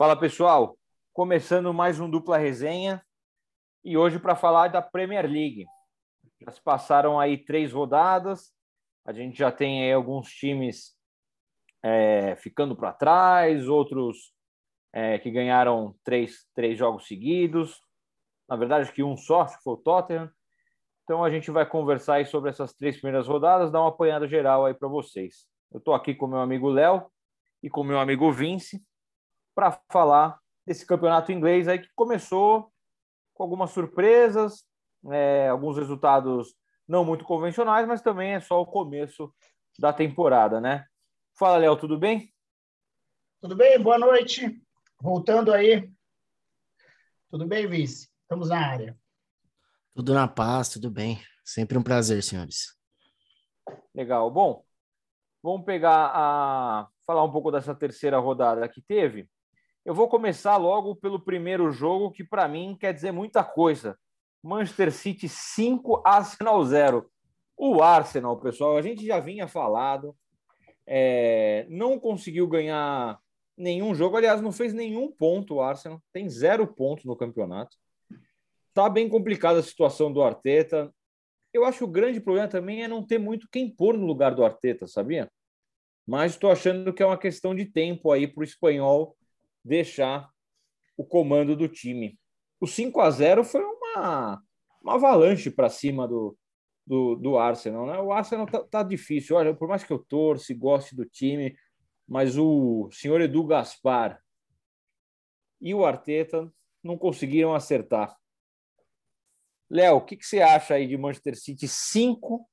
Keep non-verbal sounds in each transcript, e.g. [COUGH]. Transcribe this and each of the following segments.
Fala pessoal, começando mais um dupla resenha e hoje para falar da Premier League. Já se passaram aí três rodadas, a gente já tem aí alguns times é, ficando para trás, outros é, que ganharam três, três jogos seguidos. Na verdade, que um só, que foi o Tottenham. Então a gente vai conversar aí sobre essas três primeiras rodadas, dar uma apanhada geral aí para vocês. Eu estou aqui com meu amigo Léo e com meu amigo Vince para falar desse campeonato inglês aí que começou com algumas surpresas, é, alguns resultados não muito convencionais, mas também é só o começo da temporada, né? Fala, Léo, tudo bem? Tudo bem, boa noite. Voltando aí. Tudo bem, Vice? Estamos na área. Tudo na paz, tudo bem. Sempre um prazer, senhores. Legal. Bom, vamos pegar a falar um pouco dessa terceira rodada que teve. Eu vou começar logo pelo primeiro jogo, que para mim quer dizer muita coisa. Manchester City 5, Arsenal 0. O Arsenal, pessoal, a gente já vinha falado, é, não conseguiu ganhar nenhum jogo. Aliás, não fez nenhum ponto o Arsenal, tem zero pontos no campeonato. Tá bem complicada a situação do Arteta. Eu acho que o grande problema também é não ter muito quem pôr no lugar do Arteta, sabia? Mas estou achando que é uma questão de tempo aí para o espanhol deixar o comando do time. O 5 a 0 foi uma, uma avalanche para cima do, do, do, Arsenal. Né? O Arsenal tá, tá, difícil. Olha, por mais que eu torce, goste do time, mas o senhor Edu Gaspar e o Arteta não conseguiram acertar. Léo, o que, que, você acha aí de Manchester City 5,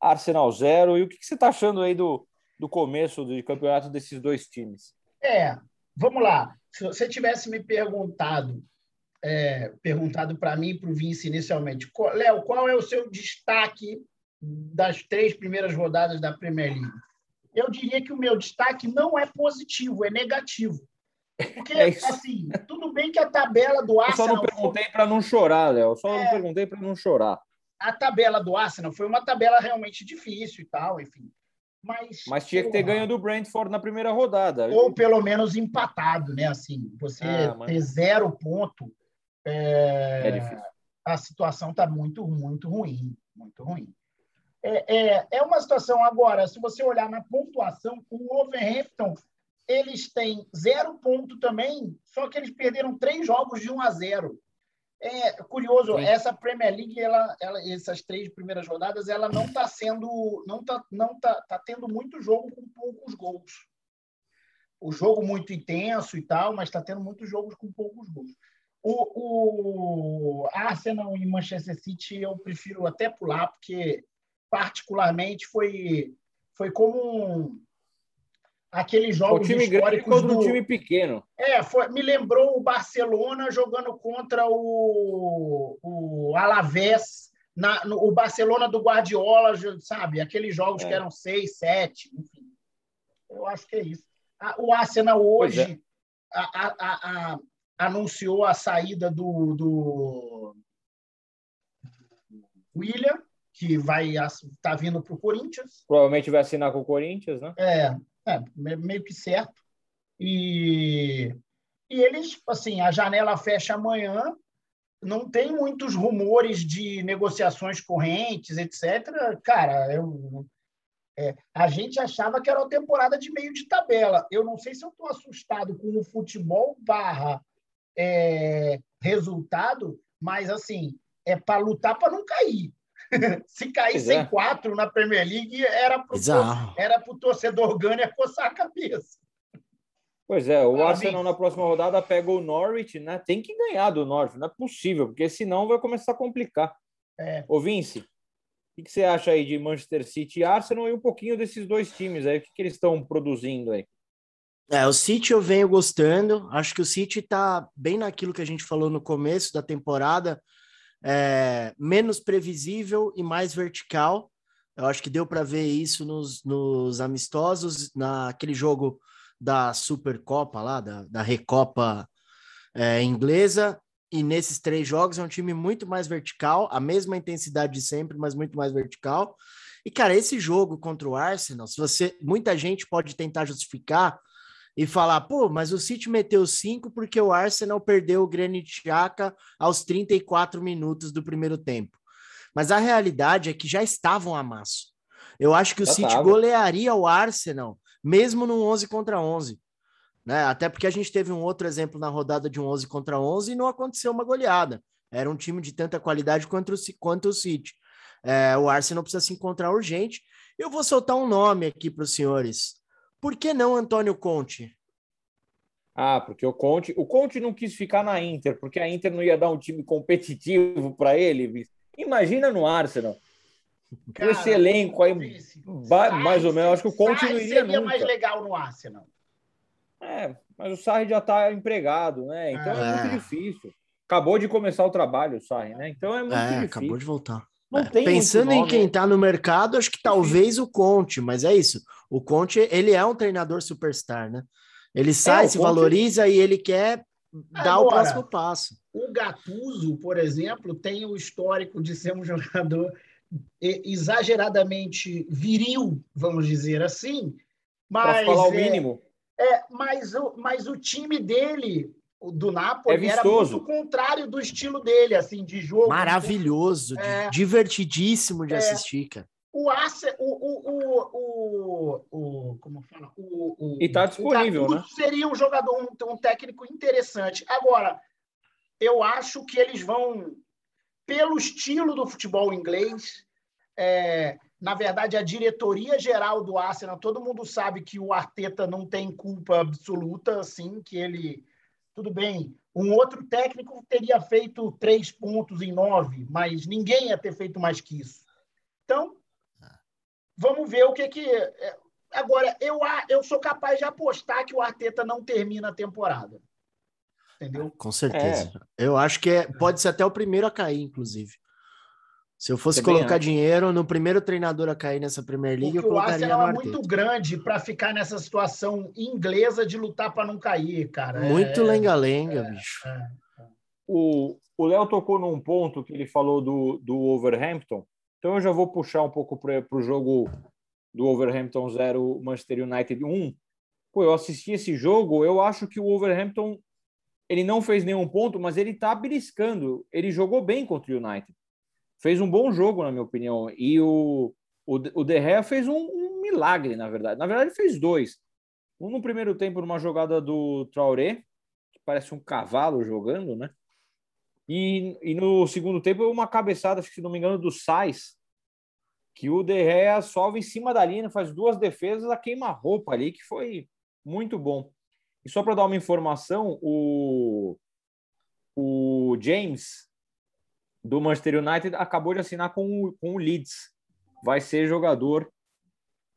Arsenal 0? E o que, que você está achando aí do, do começo do campeonato desses dois times? É, vamos lá. Se você tivesse me perguntado, é, perguntado para mim e para o Vince inicialmente, Léo, qual é o seu destaque das três primeiras rodadas da Premier League? Eu diria que o meu destaque não é positivo, é negativo. Porque, [LAUGHS] é assim, tudo bem que a tabela do Arsenal. Eu só não perguntei para não chorar, Léo. Só é, não perguntei para não chorar. A tabela do Arsenal foi uma tabela realmente difícil e tal, enfim. Mas, mas tinha que ter ganho do Brentford na primeira rodada. Ou pelo menos empatado, né? Assim, você ah, mas... ter zero ponto, é... é a situação está muito, muito ruim, muito ruim. É, é, é uma situação agora, se você olhar na pontuação, o Wolverhampton eles têm zero ponto também, só que eles perderam três jogos de 1 a 0. É curioso, Sim. essa Premier League, ela, ela, essas três primeiras rodadas, ela não está sendo, não está, não tá, tá tendo muito jogo com poucos gols. O jogo muito intenso e tal, mas está tendo muitos jogos com poucos gols. O, o Arsenal e Manchester City eu prefiro até pular, porque particularmente foi, foi como um, aqueles jogos o time históricos grande do... time pequeno. É, foi, me lembrou o Barcelona jogando contra o, o Alavés, na, no, o Barcelona do Guardiola, sabe? Aqueles jogos é. que eram seis, sete, enfim. Eu acho que é isso. O Arsenal hoje é. a, a, a, anunciou a saída do, do William, que vai estar tá vindo para o Corinthians. Provavelmente vai assinar com o Corinthians, né? É, é, meio que certo. E, e eles, assim, a janela fecha amanhã, não tem muitos rumores de negociações correntes, etc. Cara, eu, é, a gente achava que era uma temporada de meio de tabela. Eu não sei se eu estou assustado com o futebol barra é, resultado, mas assim, é para lutar para não cair. [LAUGHS] Se caísse em é. quatro na Premier League, era para o torcedor Gunner coçar a cabeça. Pois é, o Parabéns. Arsenal na próxima rodada pega o Norwich, né? Tem que ganhar do Norwich, não é possível, porque senão vai começar a complicar. É. Ô, Vince, o que você acha aí de Manchester City e Arsenal e um pouquinho desses dois times aí? O que, que eles estão produzindo aí? É, o City eu venho gostando. Acho que o City está bem naquilo que a gente falou no começo da temporada é, menos previsível e mais vertical. Eu acho que deu para ver isso nos, nos, amistosos, naquele jogo da Supercopa lá, da, da Recopa é, inglesa. E nesses três jogos é um time muito mais vertical, a mesma intensidade de sempre, mas muito mais vertical. E, cara, esse jogo contra o Arsenal, se você. Muita gente pode tentar justificar e falar, pô, mas o City meteu cinco porque o Arsenal perdeu o Granit Xhaka aos 34 minutos do primeiro tempo. Mas a realidade é que já estavam a maço. Eu acho que o já City tava. golearia o Arsenal, mesmo no 11 contra 11. Né? Até porque a gente teve um outro exemplo na rodada de um 11 contra 11 e não aconteceu uma goleada. Era um time de tanta qualidade quanto o, quanto o City. É, o Arsenal precisa se encontrar urgente. Eu vou soltar um nome aqui para os senhores. Por que não Antônio Conte? Ah, porque o Conte, o Conte não quis ficar na Inter, porque a Inter não ia dar um time competitivo para ele. Imagina no Arsenal. Cara, esse elenco aí, mais ou menos, acho que o Conte não iria seria nunca. mais legal no Arsenal. É, mas o Sarri já está empregado, né? Então é. é. muito difícil. Acabou de começar o trabalho, o Sarri, né? Então é muito é, difícil. acabou de voltar. É, pensando em quem está no mercado, acho que talvez o Conte, mas é isso. O Conte, ele é um treinador superstar, né? Ele sai, é, se Conte... valoriza e ele quer dar Agora, o próximo passo. O Gattuso, por exemplo, tem o histórico de ser um [LAUGHS] jogador exageradamente viril, vamos dizer assim. Mas, falar o é, mínimo. É, mas, o, mas o time dele do Napoli é era muito contrário do estilo dele, assim, de jogo. Maravilhoso, é, divertidíssimo de é, assistir, cara. O Arce, o, o, o, o, como fala? O, o, e tá disponível, né? Seria um jogador, um, um técnico interessante. Agora, eu acho que eles vão, pelo estilo do futebol inglês, é, na verdade, a diretoria geral do Arsenal, todo mundo sabe que o Arteta não tem culpa absoluta, assim, que ele tudo bem. Um outro técnico teria feito três pontos em nove, mas ninguém ia ter feito mais que isso. Então, vamos ver o que que. É, agora, eu, eu sou capaz de apostar que o Arteta não termina a temporada. Entendeu? Com certeza. É. Eu acho que é, pode ser até o primeiro a cair, inclusive. Se eu fosse colocar dinheiro no primeiro treinador a cair nessa Premier League, Porque eu colocaria o Arsenal é muito grande para ficar nessa situação inglesa de lutar para não cair, cara. Muito é, lenga-lenga, é, bicho. É, é. O Léo tocou num ponto que ele falou do, do Overhampton. Então eu já vou puxar um pouco para o jogo do Overhampton 0, Manchester United 1. Pô, eu assisti esse jogo, eu acho que o Overhampton ele não fez nenhum ponto, mas ele está beliscando. Ele jogou bem contra o United fez um bom jogo, na minha opinião. E o, o, o De Gea fez um, um, milagre, na verdade. Na verdade, fez dois. Um no primeiro tempo, numa jogada do Traoré, que parece um cavalo jogando, né? E, e no segundo tempo, uma cabeçada, se não me engano, do Sais, que o De Gea solve em cima da linha, faz duas defesas a queima-roupa ali, que foi muito bom. E só para dar uma informação, o, o James, do Manchester United acabou de assinar com o, com o Leeds. Vai ser jogador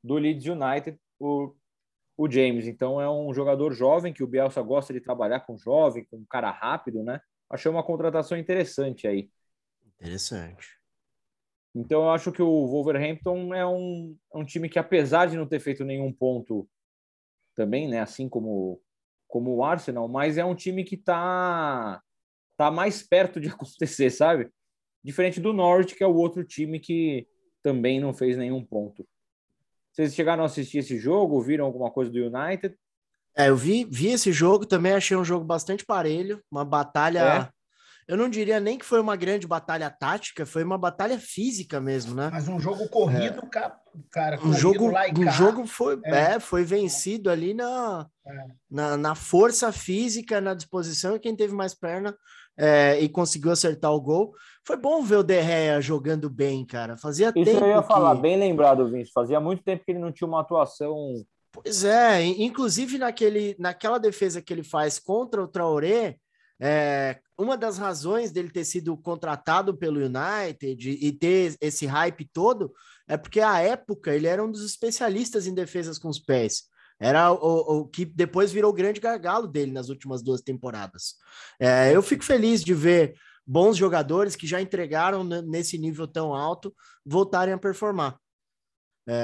do Leeds United, o, o James. Então é um jogador jovem que o Bielsa gosta de trabalhar com jovem, com um cara rápido, né? Achei uma contratação interessante aí. Interessante. Então eu acho que o Wolverhampton é um, é um time que, apesar de não ter feito nenhum ponto também, né? Assim como, como o Arsenal, mas é um time que está tá mais perto de [LAUGHS] acontecer, sabe? Diferente do Norte, que é o outro time que também não fez nenhum ponto. Vocês chegaram a assistir esse jogo? Viram alguma coisa do United? É, eu vi, vi esse jogo também, achei um jogo bastante parelho, uma batalha. É. Eu não diria nem que foi uma grande batalha tática, foi uma batalha física mesmo, né? Mas um jogo corrido, é. cara. Um jogo, um jogo foi, é. é. foi vencido ali na, é. na, na, força física, na disposição, e quem teve mais perna é, e conseguiu acertar o gol. Foi bom ver o Derrea jogando bem, cara. Fazia Isso tempo. eu ia que... falar, bem lembrado, Vinci. Fazia muito tempo que ele não tinha uma atuação. Pois é, inclusive naquele, naquela defesa que ele faz contra o Traoré, é, uma das razões dele ter sido contratado pelo United e ter esse hype todo é porque à época ele era um dos especialistas em defesas com os pés. Era o, o que depois virou o grande gargalo dele nas últimas duas temporadas. É, eu fico feliz de ver bons jogadores que já entregaram nesse nível tão alto voltarem a performar.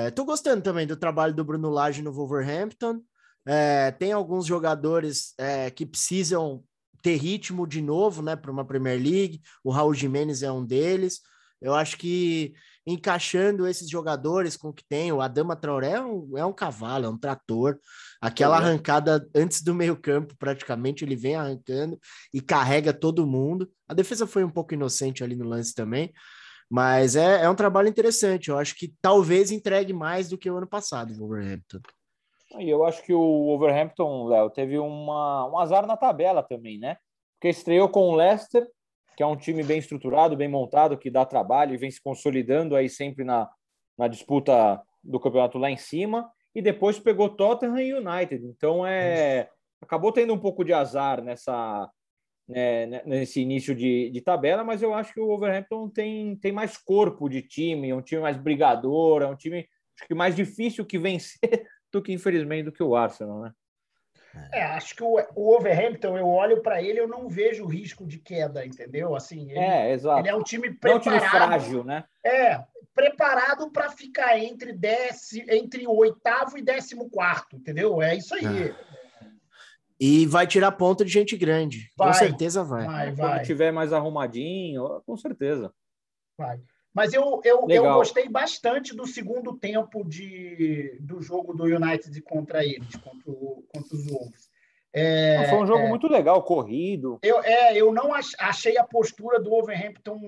Estou é, gostando também do trabalho do Bruno Lage no Wolverhampton. É, tem alguns jogadores é, que precisam ter ritmo de novo, né, para uma Premier League. O Raul Jimenez é um deles. Eu acho que encaixando esses jogadores com o que tem, o Adama Traoré é um, é um cavalo, é um trator. Aquela arrancada antes do meio-campo, praticamente, ele vem arrancando e carrega todo mundo. A defesa foi um pouco inocente ali no lance também, mas é, é um trabalho interessante. Eu acho que talvez entregue mais do que o ano passado, o Wolverhampton. E eu acho que o Wolverhampton, Léo, teve uma, um azar na tabela também, né? Porque estreou com o Leicester, que é um time bem estruturado, bem montado, que dá trabalho e vem se consolidando aí sempre na, na disputa do campeonato lá em cima, e depois pegou Tottenham e United. Então é acabou tendo um pouco de azar nessa né, né, nesse início de, de, tabela, mas eu acho que o Wolverhampton tem, tem mais corpo de time, é um time mais brigador, é um time acho que mais difícil que vencer [LAUGHS] do que infelizmente do que o Arsenal, né? É, acho que o, o Overhampton, eu olho para ele, eu não vejo risco de queda, entendeu? Assim, ele, é, exato. ele é um time preparado. É um time frágil, né? É, preparado para ficar entre, entre o oitavo e décimo quarto, entendeu? É isso aí. É. E vai tirar ponto de gente grande. Vai, com certeza vai. vai, vai. Quando tiver mais arrumadinho, com certeza. Vai. Mas eu, eu, eu gostei bastante do segundo tempo de, do jogo do United contra eles, contra, o, contra os Wolves. É, foi um jogo é, muito legal, corrido. Eu, é, eu não achei a postura do Wolverhampton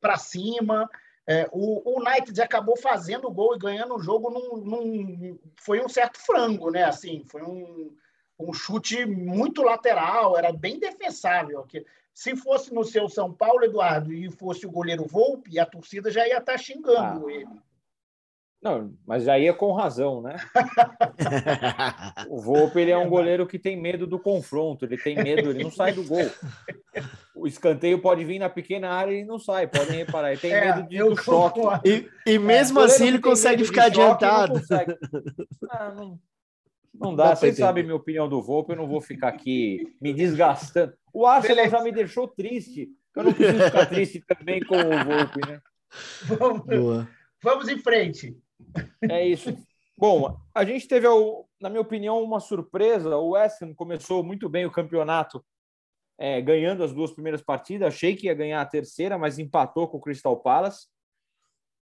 para cima. É, o, o United acabou fazendo o gol e ganhando o jogo num, num, foi um certo frango, né? Assim, foi um, um chute muito lateral, era bem defensável. Se fosse no seu São Paulo, Eduardo, e fosse o goleiro Volpe, a torcida já ia estar tá xingando ah. ele. Não, mas já ia com razão, né? [LAUGHS] o Volpe ele é um goleiro que tem medo do confronto, ele tem medo, ele não sai do gol. O escanteio pode vir na pequena área e não sai, podem reparar, ele tem é, medo de, do choque. E, e mesmo é, assim ele consegue ficar adiantado. Não, ah, não, não dá, vocês sabem minha opinião do Volpe, eu não vou ficar aqui me desgastando. O Arsenal já me deixou triste. Eu não preciso ficar triste também com o Volpe, né? Vamos, vamos em frente. É isso. Bom, a gente teve, na minha opinião, uma surpresa. O West Ham começou muito bem o campeonato, é, ganhando as duas primeiras partidas. Achei que ia ganhar a terceira, mas empatou com o Crystal Palace.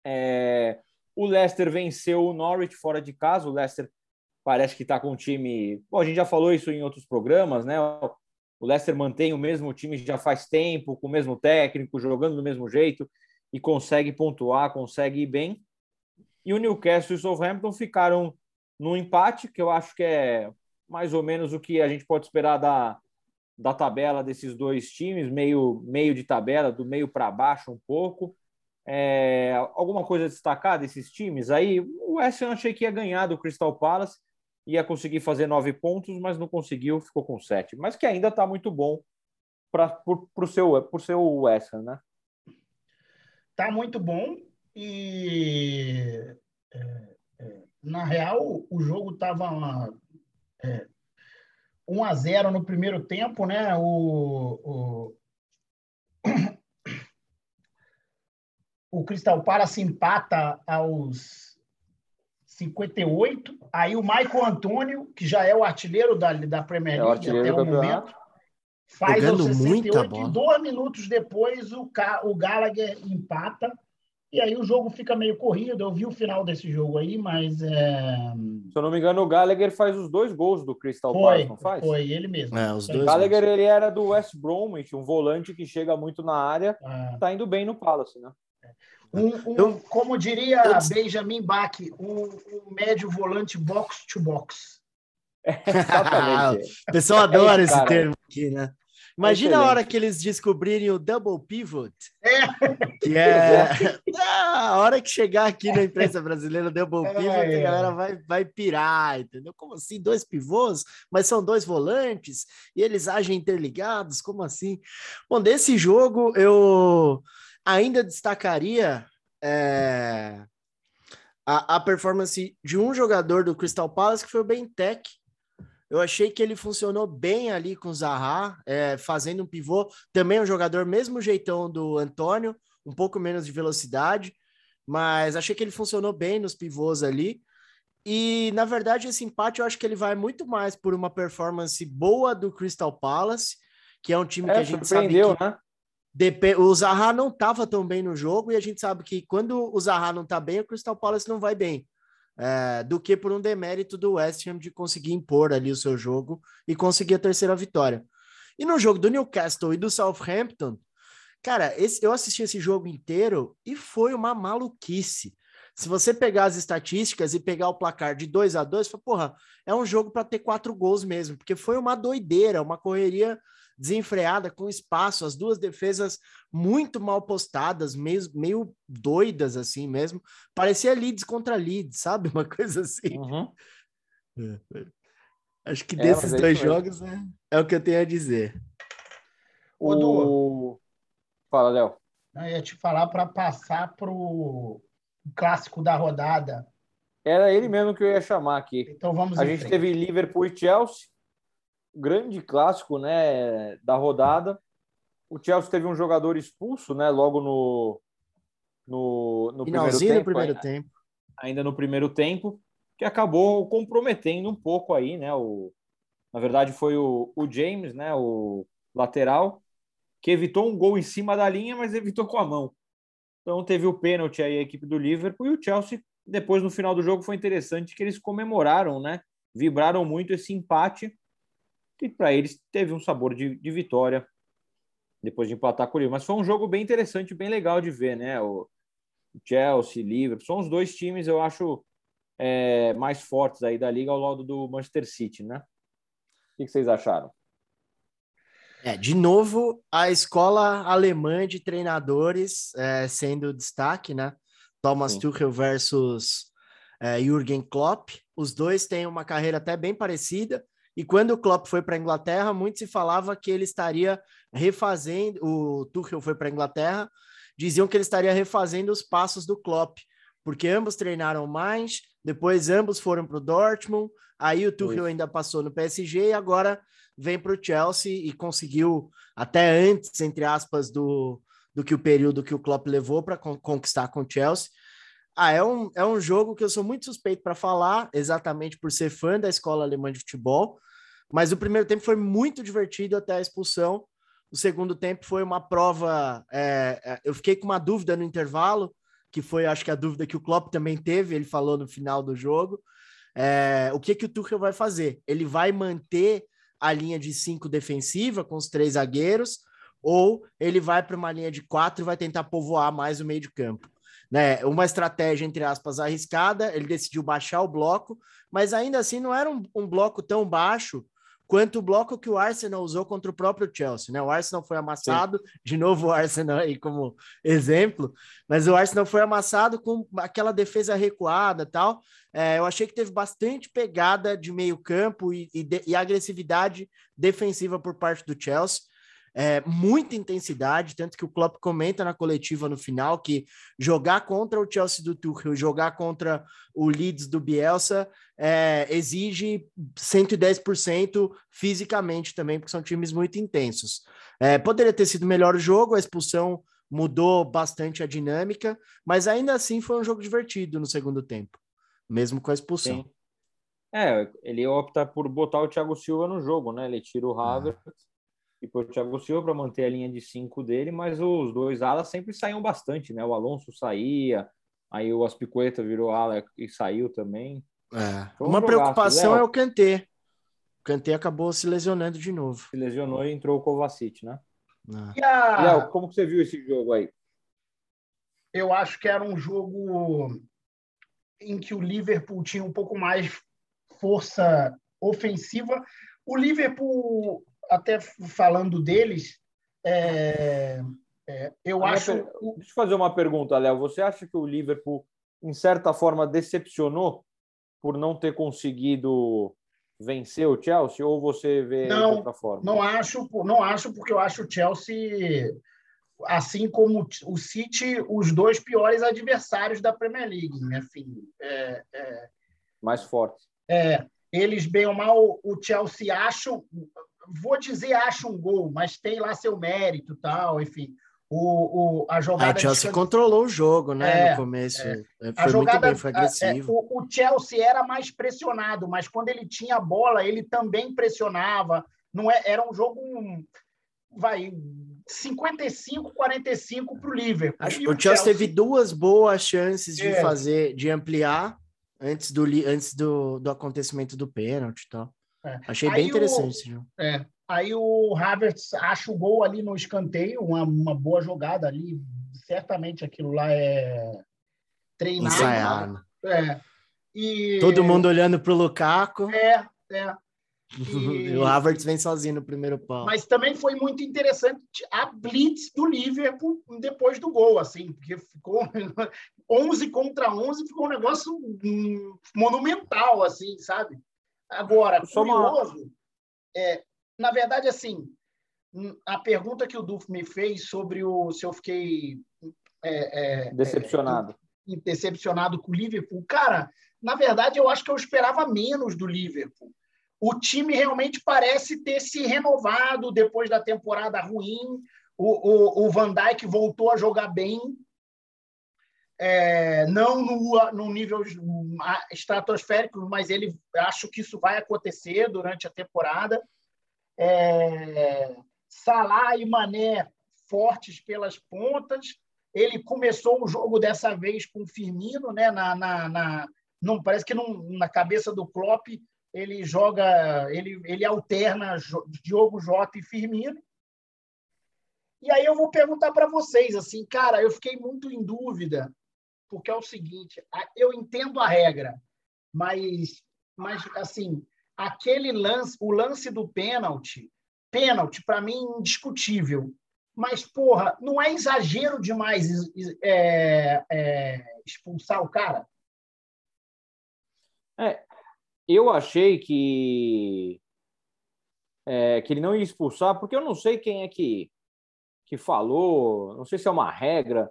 É, o Leicester venceu o Norwich fora de casa. O Leicester parece que está com um time. Bom, a gente já falou isso em outros programas, né? O Leicester mantém o mesmo time já faz tempo, com o mesmo técnico, jogando do mesmo jeito e consegue pontuar, consegue ir bem. E o Newcastle e o Southampton ficaram no empate, que eu acho que é mais ou menos o que a gente pode esperar da, da tabela desses dois times, meio, meio de tabela, do meio para baixo um pouco. É, alguma coisa a destacar desses times? Aí o West Ham achei que ia ganhar do Crystal Palace, ia conseguir fazer nove pontos, mas não conseguiu, ficou com sete. Mas que ainda está muito bom para o seu, por seu West né? Tá muito bom e é, é, na real o jogo estava é, 1 a 0 no primeiro tempo, né? O, o, [COUGHS] o Crystal Palace empata aos 58. Aí o Michael Antônio, que já é o artilheiro da, da Premier League é até o momento, faz Jogando aos 68 e dois minutos depois o, o Gallagher empata. E aí o jogo fica meio corrido. Eu vi o final desse jogo aí, mas. É... Se eu não me engano, o Gallagher faz os dois gols do Crystal Palace, não faz? Foi, ele mesmo. É, os dois o Gallagher ele era do West Bromwich, um volante que chega muito na área, é. tá indo bem no Palace, né? Um, um, como diria Benjamin Bach, um, um, médio volante box to box. Exatamente. [LAUGHS] o pessoal adora é esse, esse termo aqui, né? Imagina Excelente. a hora que eles descobrirem o double pivot. É. Que é ah, a hora que chegar aqui na imprensa brasileira o double é, pivot, é. a galera vai, vai pirar, entendeu? Como assim? Dois pivôs, mas são dois volantes e eles agem interligados? Como assim? Bom, desse jogo eu Ainda destacaria é, a, a, performance de um jogador do Crystal Palace, que foi o Bentec. Eu achei que ele funcionou bem ali com o Zaha, é, fazendo um pivô. Também um jogador, mesmo jeitão do Antônio, um pouco menos de velocidade, mas achei que ele funcionou bem nos pivôs ali. E, na verdade, esse empate eu acho que ele vai muito mais por uma performance boa do Crystal Palace, que é um time é, que a gente sabe que... né? O Zaha não estava tão bem no jogo e a gente sabe que quando o Zaha não está bem, o Crystal Palace não vai bem. É, do que por um demérito do West Ham de conseguir impor ali o seu jogo e conseguir a terceira vitória. E no jogo do Newcastle e do Southampton, cara, esse, eu assisti esse jogo inteiro e foi uma maluquice. Se você pegar as estatísticas e pegar o placar de 2 a 2 porra, é um jogo para ter quatro gols mesmo, porque foi uma doideira, uma correria desenfreada, com espaço, as duas defesas muito mal postadas, meio, meio doidas assim mesmo. Parecia Leeds contra Leeds, sabe? [LAUGHS] Uma coisa assim. Uhum. É. Acho que é, desses é dois jogos é, é, o que eu tenho a dizer. O... Fala, Léo. Eu ia te falar para passar para o clássico da rodada. Era ele mesmo que eu ia chamar aqui. Então vamos A gente frente. teve Liverpool e Chelsea grande clássico né, da rodada. O Chelsea teve um jogador expulso né, logo no, no, no primeiro tempo. No primeiro ainda, tempo. Ainda no primeiro tempo, que acabou comprometendo um pouco aí, né? O, na verdade, foi o, o James, né? O lateral, que evitou um gol em cima da linha, mas evitou com a mão. Então teve o pênalti aí a equipe do Liverpool e o Chelsea, depois no final do jogo, foi interessante que eles comemoraram, né? Vibraram muito esse empate que para eles teve um sabor de, de, vitória depois de empatar com o Liverpool. Mas foi um jogo bem interessante, bem legal de ver, né? O Chelsea, Liverpool, são os dois times, eu acho, é, mais fortes aí da liga ao lado do Manchester City, né? O que vocês acharam? É, de novo, a escola alemã de treinadores é, sendo destaque, né? Thomas Sim. Tuchel versus é, Jürgen Klopp. Os dois têm uma carreira até bem parecida. E quando o Klopp foi para a Inglaterra, muito se falava que ele estaria refazendo. O Tuchel foi para a Inglaterra, diziam que ele estaria refazendo os passos do Klopp, porque ambos treinaram mais, depois ambos foram para o Dortmund, aí o Tuchel ainda passou no PSG e agora vem para o Chelsea e conseguiu, até antes, entre aspas, do, do que o período que o Klopp levou para conquistar com o Chelsea. Ah, é um, é um jogo que eu sou muito suspeito para falar, exatamente por ser fã da escola alemã de futebol. Mas o primeiro tempo foi muito divertido até a expulsão. O segundo tempo foi uma prova. É, é, eu fiquei com uma dúvida no intervalo, que foi, acho que a dúvida que o Klopp também teve. Ele falou no final do jogo. É, o que que o Tuchel vai fazer? Ele vai manter a linha de cinco defensiva com os três zagueiros, ou ele vai para uma linha de quatro e vai tentar povoar mais o meio de campo? Né, uma estratégia, entre aspas, arriscada, ele decidiu baixar o bloco, mas ainda assim não era um, um bloco tão baixo quanto o bloco que o Arsenal usou contra o próprio Chelsea, né? O Arsenal foi amassado, Sim. de novo o Arsenal aí como exemplo, mas o Arsenal foi amassado com aquela defesa recuada tal. É, eu achei que teve bastante pegada de meio campo e, e, de, e agressividade defensiva por parte do Chelsea é, muita intensidade, tanto que o Klopp comenta na coletiva no final que jogar contra o Chelsea do Tuchel, jogar contra o Leeds do Bielsa é, exige 110% fisicamente também, porque são times muito intensos. É, poderia ter sido melhor o jogo, a expulsão mudou bastante a dinâmica, mas ainda assim foi um jogo divertido no segundo tempo, mesmo com a expulsão. Sim. É, ele opta por botar o Thiago Silva no jogo, né? Ele tira o ah. E o Thiago Silva para manter a linha de cinco dele, mas os dois alas sempre saíam bastante, né? O Alonso saía, aí o Aspicueta virou ala e saiu também. É. Um Uma preocupação é o Kanté. O Kanté acabou se lesionando de novo. Se lesionou e entrou o Kovacic, né? É. A... Léo, como você viu esse jogo aí? Eu acho que era um jogo em que o Liverpool tinha um pouco mais força ofensiva. O Liverpool até falando deles, é, é, eu acho. Per... Deixa eu fazer uma pergunta, Léo. Você acha que o Liverpool, em certa forma, decepcionou por não ter conseguido vencer o Chelsea? Ou você vê não, de outra forma? Não acho, não acho, porque eu acho o Chelsea, assim como o City, os dois piores adversários da Premier League. Enfim, é, é, mais fortes. É, eles, bem ou mal, o Chelsea acham vou dizer acha um gol, mas tem lá seu mérito tal, enfim. O, o, a jogada. A Chelsea de... controlou o jogo, né? É, no começo. É. Foi a jogada, bem, foi é, agressivo. É, o, o, Chelsea era mais pressionado, mas quando ele tinha a bola, ele também pressionava. Não é, era um jogo. Vai. 55, 45 para o Liverpool. O Chelsea, Chelsea teve duas boas chances de é. fazer, de ampliar antes do, antes do, do acontecimento do pênalti e tal. É. Achei Aí bem interessante. O, é. Aí o Havertz acha o gol ali no escanteio, uma, uma boa jogada ali. Certamente aquilo lá é treinado. Ensaiado. É. E... Todo mundo olhando para o Lukaku. É, é. [LAUGHS] E... o Havertz vem sozinho no primeiro pau. Mas também foi muito interessante a blitz do Liverpool depois do gol, assim, porque ficou [LAUGHS] 11 contra 11, ficou um negócio hum, monumental, assim, sabe? Agora, curioso, uma... é, na verdade, assim, a pergunta que o Duf me fez sobre o se eu fiquei é, é, decepcionado. É, decepcionado com o Liverpool, cara, na verdade, eu acho que eu esperava menos do Liverpool o time realmente parece ter se renovado depois da temporada ruim. O, o, o Van Dijk voltou a jogar bem, é, não no, no nível estratosférico, mas ele acho que isso vai acontecer durante a temporada. É, Salah e Mané fortes pelas pontas. Ele começou o jogo dessa vez com Firmino, né? Na, na, na não parece que não, na cabeça do Klopp ele joga, ele, ele alterna Diogo Jota e Firmino. E aí eu vou perguntar para vocês, assim, cara, eu fiquei muito em dúvida, porque é o seguinte, eu entendo a regra, mas, mas assim, aquele lance, o lance do pênalti, pênalti, para mim, indiscutível. Mas, porra, não é exagero demais é, é, expulsar o cara? É, eu achei que é, que ele não ia expulsar, porque eu não sei quem é que, que falou, não sei se é uma regra,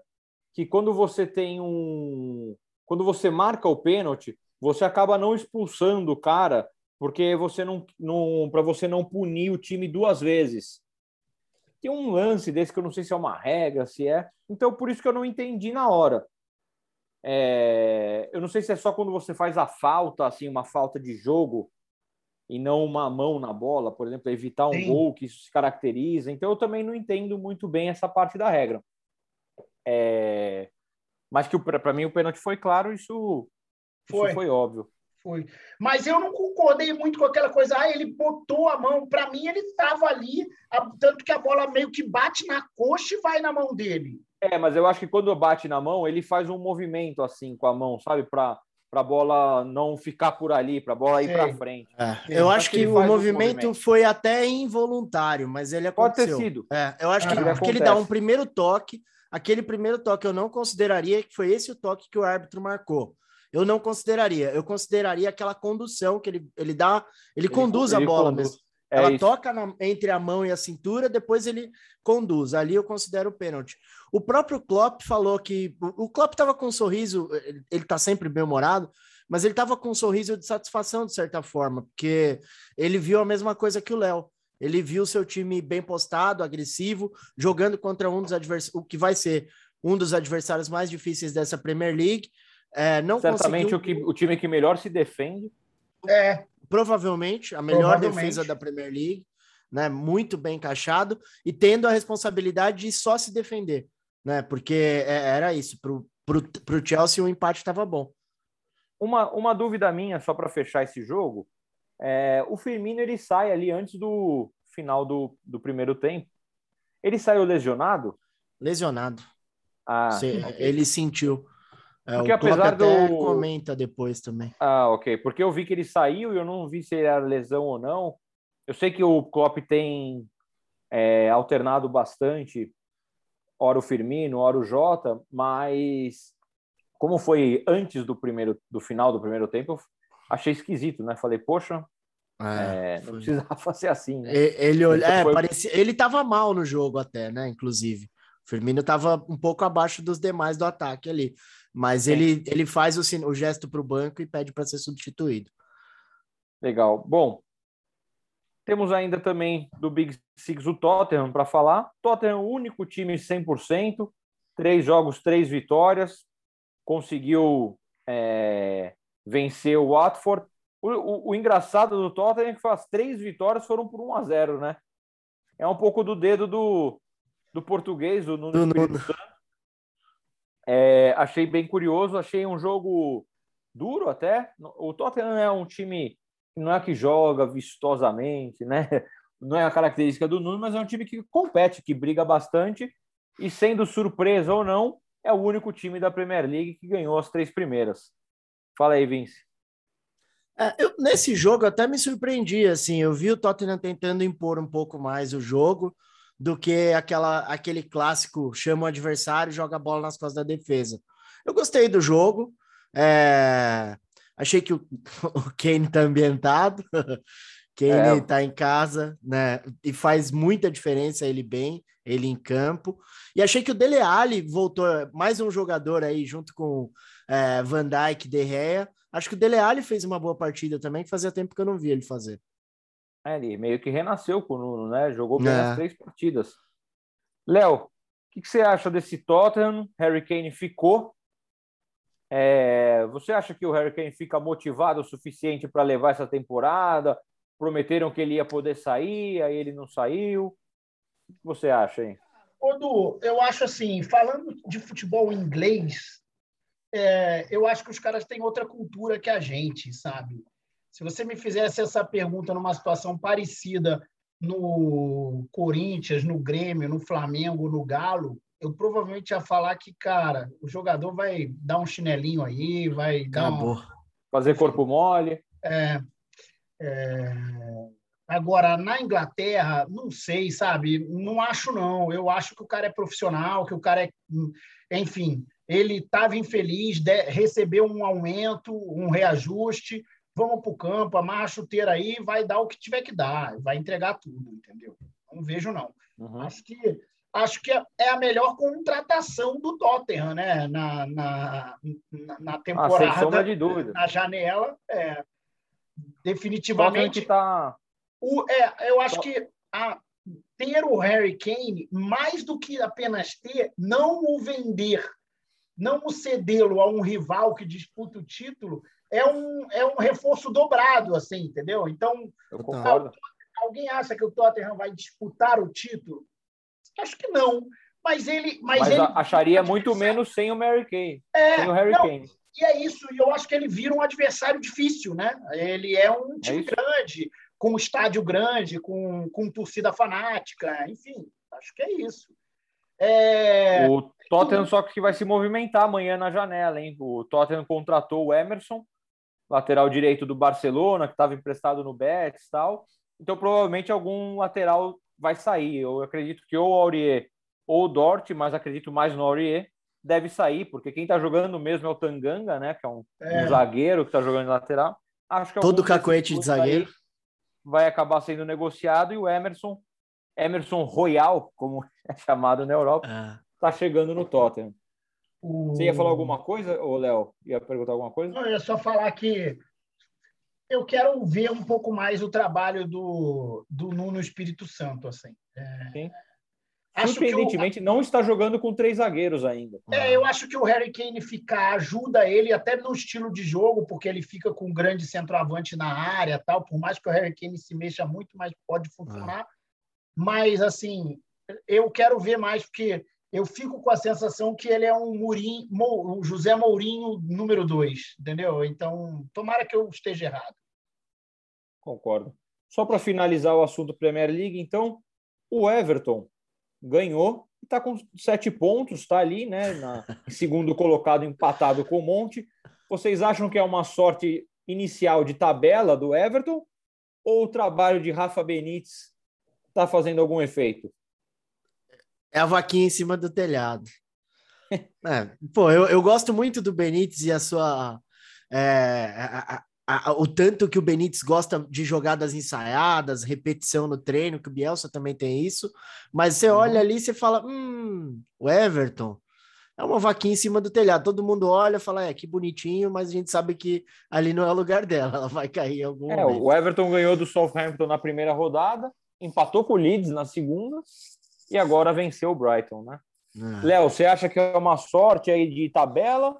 que quando você tem um. Quando você marca o pênalti, você acaba não expulsando o cara, porque você não. não para você não punir o time duas vezes. Tem um lance desse que eu não sei se é uma regra, se é. Então, por isso que eu não entendi na hora. É, eu não sei se é só quando você faz a falta, assim, uma falta de jogo e não uma mão na bola, por exemplo, evitar um Sim. gol que isso se caracteriza. Então eu também não entendo muito bem essa parte da regra. É, mas que para mim o pênalti foi claro, isso foi, isso foi óbvio. Foi. Mas eu não concordei muito com aquela coisa, ah, ele botou a mão. Para mim, ele estava ali, tanto que a bola meio que bate na coxa e vai na mão dele. É, mas eu acho que quando bate na mão, ele faz um movimento assim com a mão, sabe? Para para a bola não ficar por ali, para a bola ir para frente. É, eu acho que, que o movimento, movimento, foi até involuntário, mas ele aconteceu. Pode ter sido. É, eu acho que, ele, porque ele dá um primeiro toque, aquele primeiro toque eu não consideraria que foi esse o toque que o árbitro marcou. Eu não consideraria. Eu consideraria aquela condução que ele, ele dá, ele, ele conduz ele a bola conduz. mesmo. É Ela isso. toca na, entre a mão e a cintura, depois ele conduz. Ali eu considero o pênalti. O próprio Klopp falou que o Klopp estava com um sorriso, ele está sempre bem-humorado, mas ele estava com um sorriso de satisfação de certa forma, porque ele viu a mesma coisa que o Léo. Ele viu seu time bem postado, agressivo, jogando contra um dos adversários, o que vai ser um dos adversários mais difíceis dessa Premier League. É, não Certamente conseguiu... o, que, o time que melhor se defende. É, provavelmente a melhor provavelmente. defesa da Premier League, né? Muito bem encaixado e tendo a responsabilidade de só se defender, né? Porque é, era isso. Para o Chelsea o empate estava bom. Uma, uma dúvida minha só para fechar esse jogo, é, o Firmino ele sai ali antes do final do, do primeiro tempo. Ele saiu lesionado? Lesionado. Ah, okay. ele sentiu. É, Porque apesar do. comenta depois também. Ah, ok. Porque eu vi que ele saiu e eu não vi se era lesão ou não. Eu sei que o Klopp tem é, alternado bastante, hora o Firmino, hora o Jota, mas como foi antes do primeiro, do final do primeiro tempo, achei esquisito, né? Falei, poxa, é, é, não precisava [LAUGHS] fazer assim. Né? Ele, ele, é, foi... parecia, ele tava mal no jogo até, né? Inclusive. O Firmino estava um pouco abaixo dos demais do ataque ali. Mas ele, ele faz o, o gesto para o banco e pede para ser substituído. Legal. Bom, temos ainda também do Big Six o Tottenham para falar. Tottenham, o único time 100%, três jogos, três vitórias, conseguiu é, vencer o Watford. O, o, o, engraçado do Tottenham é que as três vitórias foram por 1 a 0 né? É um pouco do dedo do, do português, o Nuno, Nuno. É, achei bem curioso, achei um jogo duro até. O Tottenham é um time que não é que joga vistosamente, né? [LAUGHS] Não é a característica do Nuno, mas é um time que compete, que briga bastante e sendo surpresa ou não, é o único time da Premier League que ganhou as três primeiras. Fala aí, Vince. É, eu, nesse jogo até me surpreendi, assim, eu vi o Tottenham tentando impor um pouco mais o jogo do que aquela, aquele clássico chama o adversário joga a bola nas costas da defesa. Eu gostei do jogo, é... achei que o, [LAUGHS] o Kane tá ambientado, Kane é. tá em casa, né, e faz muita diferença ele bem, ele em campo, e achei que o Dele Alli voltou, mais um jogador aí junto com é, Van Dijk, De Gea, Acho que o Dele Alli fez uma boa partida também, que fazia tempo que eu não vi ele fazer. É, ele meio que renasceu com o Nuno, né? Jogou bem é. as três partidas. Léo, o que, que, você acha desse Tottenham? Harry Kane ficou. É, você acha que o Harry Kane fica motivado o suficiente para levar essa temporada? Prometeram que ele ia poder sair, aí ele não saiu. O que você acha aí? Odu, eu acho assim, falando de futebol inglês, é, eu acho que os caras têm outra cultura que a gente, sabe? Se você me fizesse essa pergunta numa situação parecida no Corinthians, no Grêmio, no Flamengo, no Galo, eu provavelmente ia falar que, cara, o jogador vai dar um chinelinho aí, vai Acabou. dar um... Fazer corpo mole. É, é... Agora, na Inglaterra, não sei, sabe? Não acho, não. Eu acho que o cara é profissional, que o cara é. Enfim, ele estava infeliz, de, recebeu um aumento, um reajuste, vamos para o campo, amarra a chuteira aí, vai dar o que tiver que dar, vai entregar tudo, entendeu? Não vejo, não. Uhum. Acho que acho que é a melhor contratação do Tottenham, né? Na, na, na temporada, ah, de dúvida. na janela, é, definitivamente. Tá... O, é, eu acho que a, ter o Harry Kane, mais do que apenas ter, não o vender não cedê-lo a um rival que disputa o título é um, é um reforço dobrado, assim, entendeu? Então, alguém acha que o Tottenham vai disputar o título? Acho que não. Mas ele. Mas, mas ele acharia muito menos sem o Mary Kane. É, sem o Harry não, Kane. E é isso, e eu acho que ele vira um adversário difícil, né? Ele é um é time é grande, com um estádio grande, com, com torcida fanática, enfim, acho que é isso. É... O Tottenham só que vai se movimentar amanhã na janela, hein? O Tottenham contratou o Emerson, lateral direito do Barcelona, que estava emprestado no Betis e tal. Então, provavelmente algum lateral vai sair. Eu acredito que ou o Aurier ou o Dort, mas acredito mais no Aurier, deve sair, porque quem está jogando mesmo é o Tanganga, né? Que é um, é. um zagueiro que está jogando de lateral. Acho que Todo cacoete de zagueiro. Vai acabar sendo negociado e o Emerson, Emerson Royal, como é chamado na Europa, é está chegando no Tottenham. O... Você ia falar alguma coisa, ou Léo? Ia perguntar alguma coisa? Não, eu ia só falar que eu quero ver um pouco mais o trabalho do, do Nuno Espírito Santo, assim. É... Sim. Surpreendentemente, não está jogando com três zagueiros ainda. É, eu acho que o Harry Kane ficar ajuda ele até no estilo de jogo, porque ele fica com um grande centroavante na área, tal. Por mais que o Harry Kane se mexa muito, mas pode funcionar. Ah. Mas assim, eu quero ver mais porque eu fico com a sensação que ele é um, Mourinho, José Mourinho número dois, entendeu? Então, tomara que eu esteja errado. Concordo. Só para finalizar o assunto Premier League, então, o Everton ganhou e está com sete pontos, está ali, né, na, [LAUGHS] segundo colocado, empatado com o Monte. Vocês acham que é uma sorte inicial de tabela do Everton ou o trabalho de Rafa Benítez está fazendo algum efeito? É a vaquinha em cima do telhado. [LAUGHS] é, pô, eu, eu gosto muito do Benítez e a sua. É, a, a, a, o tanto que o Benítez gosta de jogadas ensaiadas, repetição no treino, que o Bielsa também tem isso. Mas você uhum. olha ali e você fala: hum, o Everton é uma vaquinha em cima do telhado. Todo mundo olha e fala: é, que bonitinho, mas a gente sabe que ali não é o lugar dela, [LAUGHS] ela vai cair em algum é, momento. O Everton ganhou do Southampton na primeira rodada, empatou com o Leeds na segunda e agora venceu o Brighton, né? É. Léo, você acha que é uma sorte aí de tabela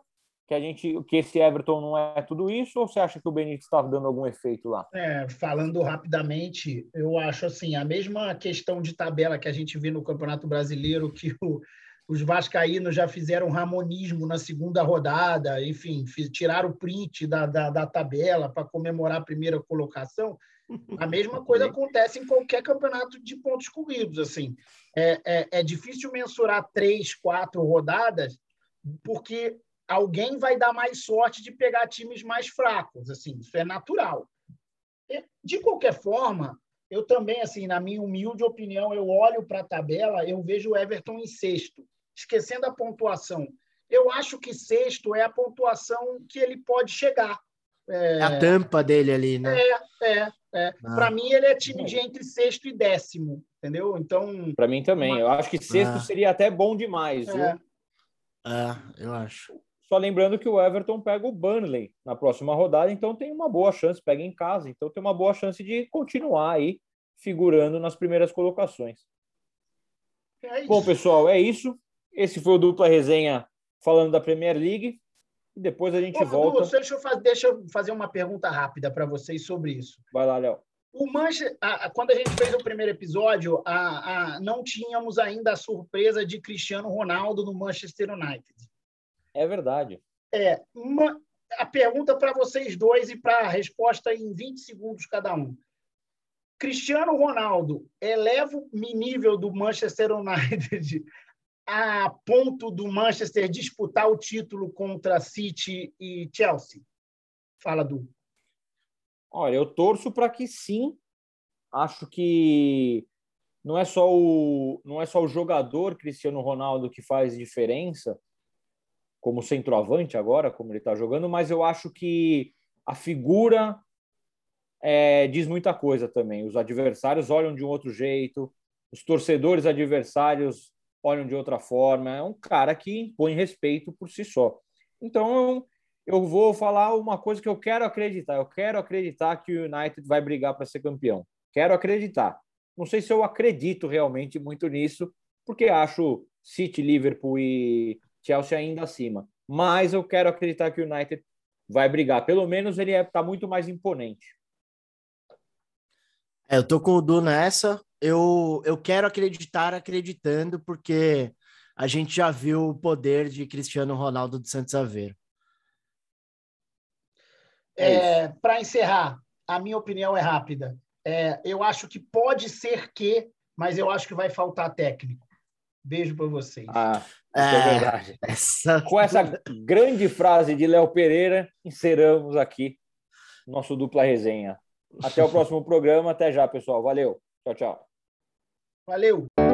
que a gente que esse Everton não é tudo isso ou você acha que o Benítez está dando algum efeito lá? É, falando rapidamente, eu acho assim a mesma questão de tabela que a gente vê no Campeonato Brasileiro que o, os vascaínos já fizeram ramonismo na segunda rodada, enfim, tiraram o print da, da, da tabela para comemorar a primeira colocação. A mesma [LAUGHS] coisa acontece em qualquer campeonato de pontos corridos. Assim, é, é, é difícil mensurar três, quatro rodadas, porque alguém vai dar mais sorte de pegar times mais fracos, assim, isso é natural. De qualquer forma, eu também, assim, na minha humilde opinião, eu olho para a tabela, eu vejo o Everton em sexto, esquecendo a pontuação. Eu acho que sexto é a pontuação que ele pode chegar. É, a tampa dele ali, né? É, é. é. Ah. Para mim, ele é time de entre sexto e décimo, entendeu? Então. Para mim também. Uma... Eu acho que sexto ah. seria até bom demais, é. viu? Ah, eu acho. Só lembrando que o Everton pega o Burnley na próxima rodada, então tem uma boa chance, pega em casa, então tem uma boa chance de continuar aí figurando nas primeiras colocações. É Bom, pessoal, é isso. Esse foi o dupla resenha falando da Premier League. E depois a gente Ô, volta. Du, deixa, eu fazer, deixa eu fazer uma pergunta rápida para vocês sobre isso. Vai lá, Léo. O Manchester, a, quando a gente fez o primeiro episódio, a, a, não tínhamos ainda a surpresa de Cristiano Ronaldo no Manchester United. É verdade. É, uma, a pergunta para vocês dois e para a resposta em 20 segundos cada um. Cristiano Ronaldo eleva o nível do Manchester United [LAUGHS] a ponto do Manchester disputar o título contra City e Chelsea? Fala, Du. Olha, eu torço para que sim. Acho que não é só o não é só o jogador Cristiano Ronaldo que faz diferença, como centroavante agora, como ele está jogando, mas eu acho que a figura é, diz muita coisa também. Os adversários olham de um outro jeito, os torcedores adversários olham de outra forma. É um cara que impõe respeito por si só. Então, eu vou falar uma coisa que eu quero acreditar. Eu quero acreditar que o United vai brigar para ser campeão. Quero acreditar. Não sei se eu acredito realmente muito nisso, porque acho City, Liverpool e Chelsea ainda acima. Mas eu quero acreditar que o United vai brigar. Pelo menos ele está é, tá muito mais imponente. É, eu tô com o Du nessa. Eu, eu quero acreditar acreditando, porque a gente já viu o poder de Cristiano Ronaldo de Santos Aveiro. É, é Para encerrar, a minha opinião é rápida. É, eu acho que pode ser que, mas eu acho que vai faltar técnico. Beijo para vocês. Ah, é verdade. Essa... Com essa grande frase de Léo Pereira, encerramos aqui nosso dupla resenha. Até o próximo programa. Até já, pessoal. Valeu. Tchau, tchau. Valeu.